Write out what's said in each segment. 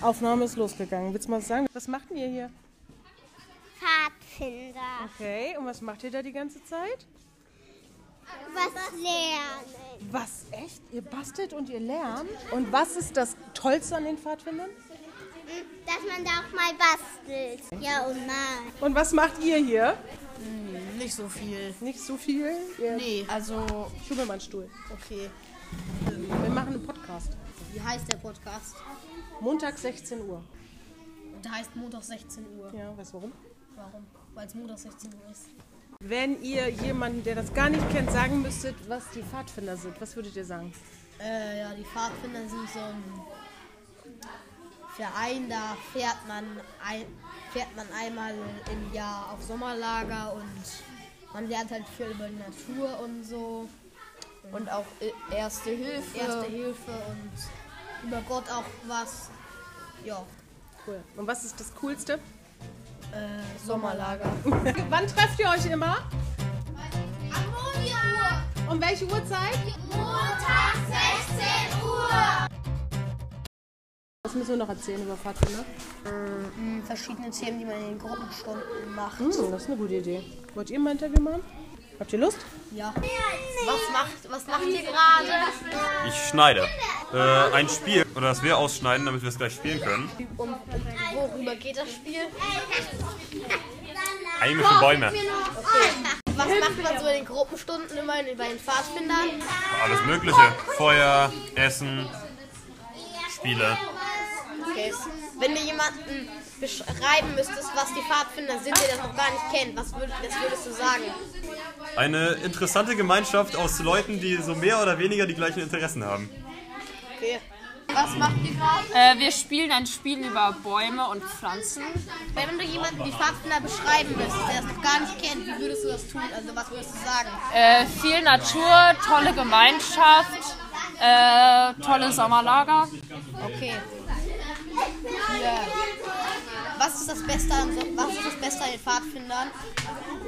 Aufnahme ist losgegangen. Willst du mal was sagen? Was macht ihr hier? Pfadfinder. Okay, und was macht ihr da die ganze Zeit? Was lernen. Was, echt? Ihr bastelt und ihr lernt? Und was ist das Tollste an den Pfadfindern? Dass man da auch mal bastelt. Ja, und mal. Und was macht ihr hier? Nicht so viel. Nicht so viel? Ihr Nee, also, Schub mir mal einen Stuhl. okay. Wir machen einen Podcast. Wie heißt der Podcast? Montag 16 Uhr. Der heißt Montag 16 Uhr. Ja, weißt du warum? Warum? Weil es Montag 16 Uhr ist. Wenn ihr jemanden, der das gar nicht kennt, sagen müsstet, was die Pfadfinder sind, was würdet ihr sagen? Äh, ja, die Pfadfinder sind so ein Verein, da fährt man, ein, fährt man einmal im Jahr auf Sommerlager und man lernt halt viel über die Natur und so. Und auch äh, Erste Hilfe. Erste Hilfe und über Gott auch was. Ja, Cool. Und was ist das Coolste? äh, Sommerlager. Wann trefft ihr euch immer? Ammonia-Uhr. Um welche Uhrzeit? Montag 16 Uhr. Was müssen wir noch erzählen über Pfadfinder? Hm, verschiedene Themen, die man in den Gruppenstunden macht. Hm, das ist eine gute Idee. Wollt ihr mal ein Interview machen? Habt ihr Lust? Ja. Was macht, was macht ihr gerade? Ich schneide. Äh, ein Spiel, oder das wir ausschneiden, damit wir es gleich spielen können. Und worüber geht das Spiel? Heimische Bäume. Was macht man so in den Gruppenstunden immer bei den Pfadfindern? Alles Mögliche. Feuer, Essen, Spiele. Okay. Wenn du jemanden beschreiben müsstest, was die Pfadfinder sind, der das noch gar nicht kennt, was, würd, was würdest du sagen? Eine interessante Gemeinschaft aus Leuten, die so mehr oder weniger die gleichen Interessen haben. Okay. Was macht ihr gerade? Äh, wir spielen ein Spiel über Bäume und Pflanzen. Wenn du jemanden die Pfadfinder beschreiben müsstest, der das noch gar nicht kennt, wie würdest du das tun? Also was würdest du sagen? Äh, viel Natur, tolle Gemeinschaft, äh, tolle Sommerlager. Okay. Was ist das Beste an, so, was ist das Beste an den Pfadfindern?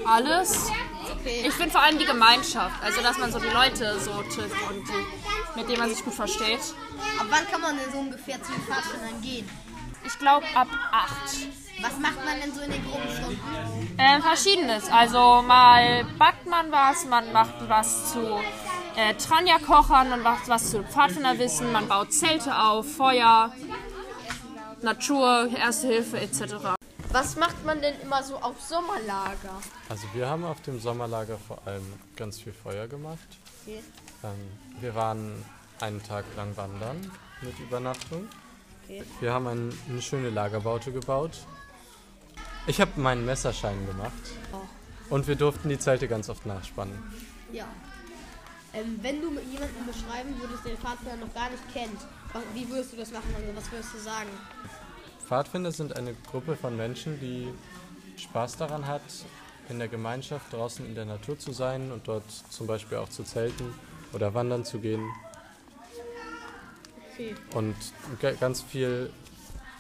Alles. Okay. Ich finde vor allem die Gemeinschaft, also dass man so die Leute so trifft und die, mit denen man sich gut versteht. Ab wann kann man denn so ungefähr zu den Pfadfindern gehen? Ich glaube ab 8. Was macht man denn so in den Gruppenstunden? Äh, verschiedenes. Also mal backt man was, man macht was zu äh, Tranja-Kochern, man macht was zu Pfadfinderwissen, man baut Zelte auf, Feuer, Natur, Erste Hilfe etc. Was macht man denn immer so auf Sommerlager? Also wir haben auf dem Sommerlager vor allem ganz viel Feuer gemacht. Okay. Ähm, wir waren einen Tag lang wandern mit Übernachtung. Okay. Wir haben ein, eine schöne Lagerbaute gebaut. Ich habe meinen Messerschein gemacht. Und wir durften die Zelte ganz oft nachspannen. Ja. Ähm, wenn du mit jemandem beschreiben würdest, der den Pfadfinder noch gar nicht kennt, wie würdest du das machen? Also was würdest du sagen? Pfadfinder sind eine Gruppe von Menschen, die Spaß daran hat, in der Gemeinschaft draußen in der Natur zu sein und dort zum Beispiel auch zu zelten oder wandern zu gehen. Okay. und ga- ganz viel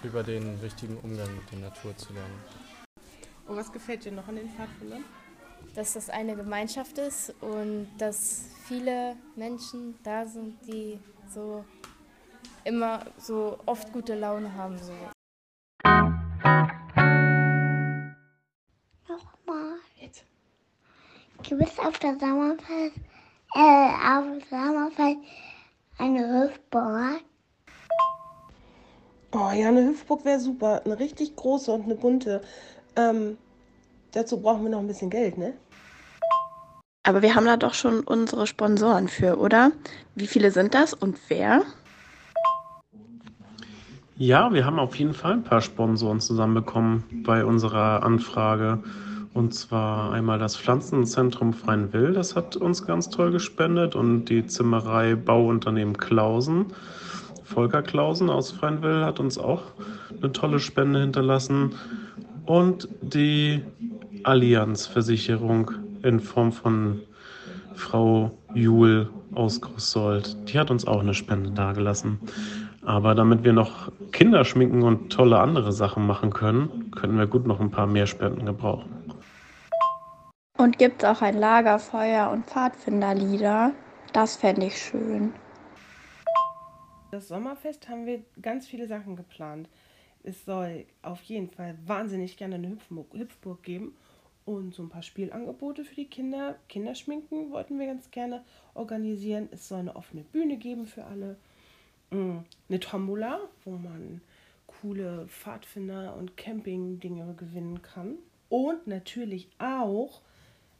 über den richtigen Umgang mit der Natur zu lernen. Und was gefällt dir noch an den Pfadfindern? dass das eine Gemeinschaft ist und dass viele Menschen da sind, die so immer so oft gute Laune haben. So. Nochmal. Gibt es auf der Sommerfest, äh, auf dem Sommerfest eine Hüpfburg? Oh ja, eine Hüpfburg wäre super. Eine richtig große und eine bunte. Ähm, dazu brauchen wir noch ein bisschen Geld, ne? Aber wir haben da doch schon unsere Sponsoren für, oder? Wie viele sind das und wer? Ja, wir haben auf jeden Fall ein paar Sponsoren zusammenbekommen bei unserer Anfrage. Und zwar einmal das Pflanzenzentrum Freien-Will, das hat uns ganz toll gespendet. Und die Zimmerei Bauunternehmen Klausen. Volker Klausen aus Freien-Will hat uns auch eine tolle Spende hinterlassen. Und die Allianz-Versicherung in Form von Frau Juhl aus Großsold. Die hat uns auch eine Spende dagelassen. Aber damit wir noch Kinder schminken und tolle andere Sachen machen können, können wir gut noch ein paar mehr Spenden gebrauchen. Und gibt es auch ein Lagerfeuer und Pfadfinderlieder? Das fände ich schön. Das Sommerfest haben wir ganz viele Sachen geplant. Es soll auf jeden Fall wahnsinnig gerne eine Hüpfburg, Hüpfburg geben und so ein paar Spielangebote für die Kinder. Kinderschminken wollten wir ganz gerne organisieren. Es soll eine offene Bühne geben für alle. Eine Tombola, wo man coole Pfadfinder und Camping-Dinge gewinnen kann. Und natürlich auch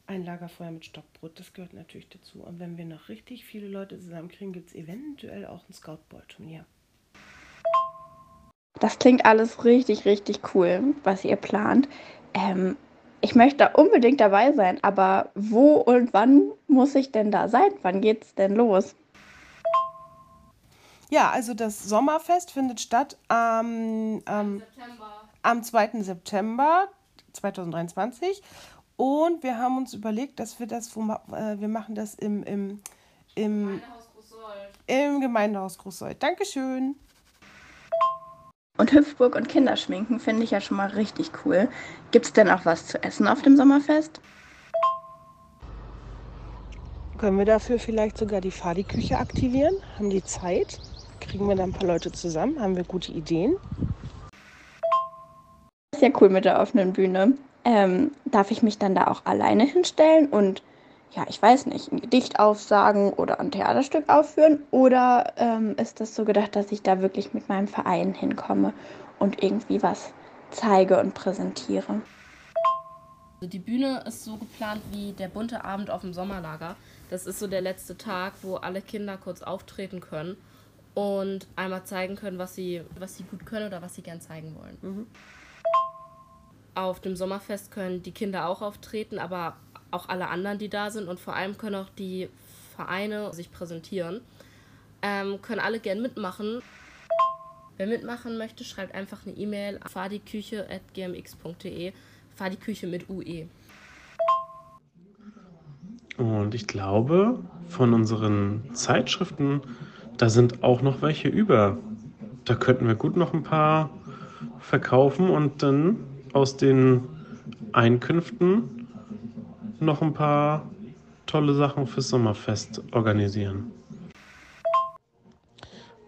ein Lagerfeuer mit Stockbrot. Das gehört natürlich dazu. Und wenn wir noch richtig viele Leute zusammenkriegen, gibt es eventuell auch ein Scoutball-Turnier. Das klingt alles richtig, richtig cool, was ihr plant. Ähm, ich möchte da unbedingt dabei sein, aber wo und wann muss ich denn da sein? Wann geht's denn los? Ja, also das Sommerfest findet statt am, ähm, am 2. September 2023. Und wir haben uns überlegt, dass wir das, wo, äh, wir machen das im, im, im Gemeindehaus Großsold. Im Gemeindehaus Großsold. Dankeschön. Und Hüpfburg und Kinderschminken finde ich ja schon mal richtig cool. Gibt es denn auch was zu essen auf dem Sommerfest? Können wir dafür vielleicht sogar die Fadi-Küche aktivieren? Haben die Zeit? Kriegen wir da ein paar Leute zusammen? Haben wir gute Ideen? Das ist ja cool mit der offenen Bühne. Ähm, darf ich mich dann da auch alleine hinstellen und ja, ich weiß nicht, ein Gedicht aufsagen oder ein Theaterstück aufführen? Oder ähm, ist das so gedacht, dass ich da wirklich mit meinem Verein hinkomme und irgendwie was zeige und präsentiere? Also die Bühne ist so geplant wie der bunte Abend auf dem Sommerlager. Das ist so der letzte Tag, wo alle Kinder kurz auftreten können und einmal zeigen können, was sie, was sie gut können oder was sie gern zeigen wollen. Mhm. Auf dem Sommerfest können die Kinder auch auftreten, aber auch alle anderen, die da sind und vor allem können auch die Vereine sich präsentieren. Ähm, können alle gern mitmachen. Wer mitmachen möchte, schreibt einfach eine E-Mail an fadiküche.gmx.de. Fadiküche mit UE. Und ich glaube, von unseren Zeitschriften, da sind auch noch welche über. Da könnten wir gut noch ein paar verkaufen und dann aus den Einkünften noch ein paar tolle Sachen fürs Sommerfest organisieren.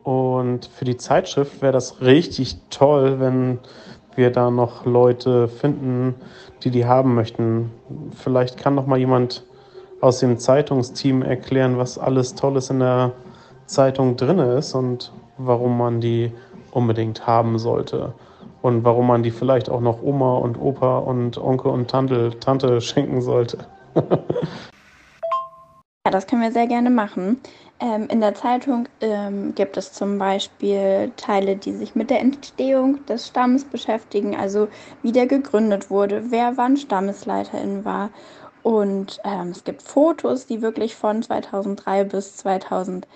Und für die Zeitschrift wäre das richtig toll, wenn wir da noch Leute finden, die die haben möchten. Vielleicht kann noch mal jemand aus dem Zeitungsteam erklären, was alles Tolles in der Zeitung drin ist und warum man die unbedingt haben sollte und warum man die vielleicht auch noch Oma und Opa und Onkel und Tante, Tante schenken sollte. ja, das können wir sehr gerne machen. Ähm, in der Zeitung ähm, gibt es zum Beispiel Teile, die sich mit der Entstehung des Stammes beschäftigen, also wie der gegründet wurde, wer wann Stammesleiterin war. Und ähm, es gibt Fotos, die wirklich von 2003 bis 2000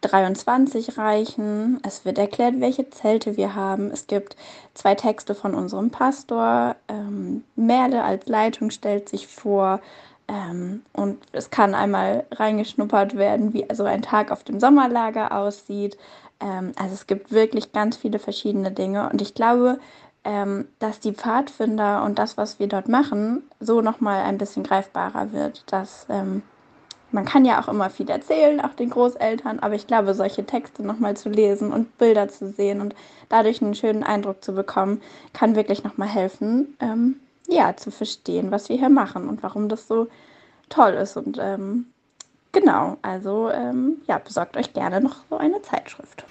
23 reichen. Es wird erklärt, welche Zelte wir haben. Es gibt zwei Texte von unserem Pastor. Ähm, Merle als Leitung stellt sich vor. Ähm, und es kann einmal reingeschnuppert werden, wie so ein Tag auf dem Sommerlager aussieht. Ähm, also es gibt wirklich ganz viele verschiedene Dinge. Und ich glaube, ähm, dass die Pfadfinder und das, was wir dort machen, so nochmal ein bisschen greifbarer wird. Dass ähm, man kann ja auch immer viel erzählen, auch den Großeltern, aber ich glaube, solche Texte nochmal zu lesen und Bilder zu sehen und dadurch einen schönen Eindruck zu bekommen, kann wirklich nochmal helfen, ähm, ja, zu verstehen, was wir hier machen und warum das so toll ist. Und ähm, genau, also ähm, ja, besorgt euch gerne noch so eine Zeitschrift.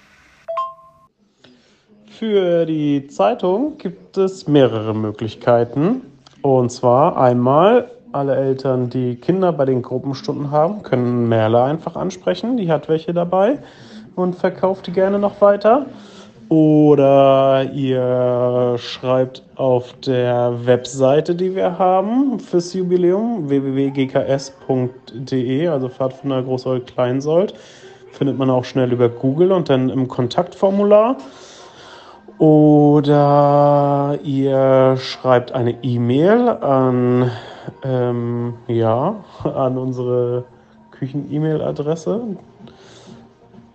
Für die Zeitung gibt es mehrere Möglichkeiten. Und zwar einmal alle Eltern, die Kinder bei den Gruppenstunden haben, können Merle einfach ansprechen. Die hat welche dabei und verkauft die gerne noch weiter. Oder ihr schreibt auf der Webseite, die wir haben fürs Jubiläum, www.gks.de, also Pfadfinder Großold Kleinsold, findet man auch schnell über Google und dann im Kontaktformular. Oder ihr schreibt eine E-Mail an ähm, ja, an unsere Küchen-E-Mail-Adresse.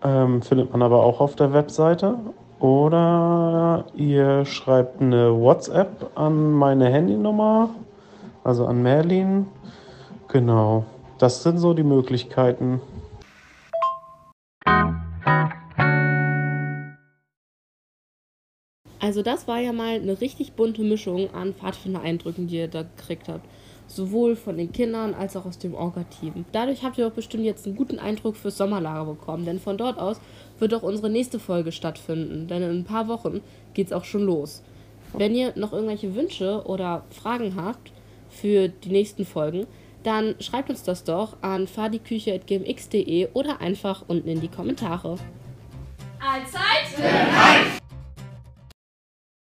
Ähm, findet man aber auch auf der Webseite. Oder ihr schreibt eine WhatsApp an meine Handynummer, also an Merlin. Genau, das sind so die Möglichkeiten. Also das war ja mal eine richtig bunte Mischung an Pfadfinder-Eindrücken, die ihr da gekriegt habt. Sowohl von den Kindern als auch aus dem Orga-Team. Dadurch habt ihr auch bestimmt jetzt einen guten Eindruck fürs Sommerlager bekommen, denn von dort aus wird auch unsere nächste Folge stattfinden, denn in ein paar Wochen geht's auch schon los. Wenn ihr noch irgendwelche Wünsche oder Fragen habt für die nächsten Folgen, dann schreibt uns das doch an fadiküche.gmx.de oder einfach unten in die Kommentare. Allzeit bereit!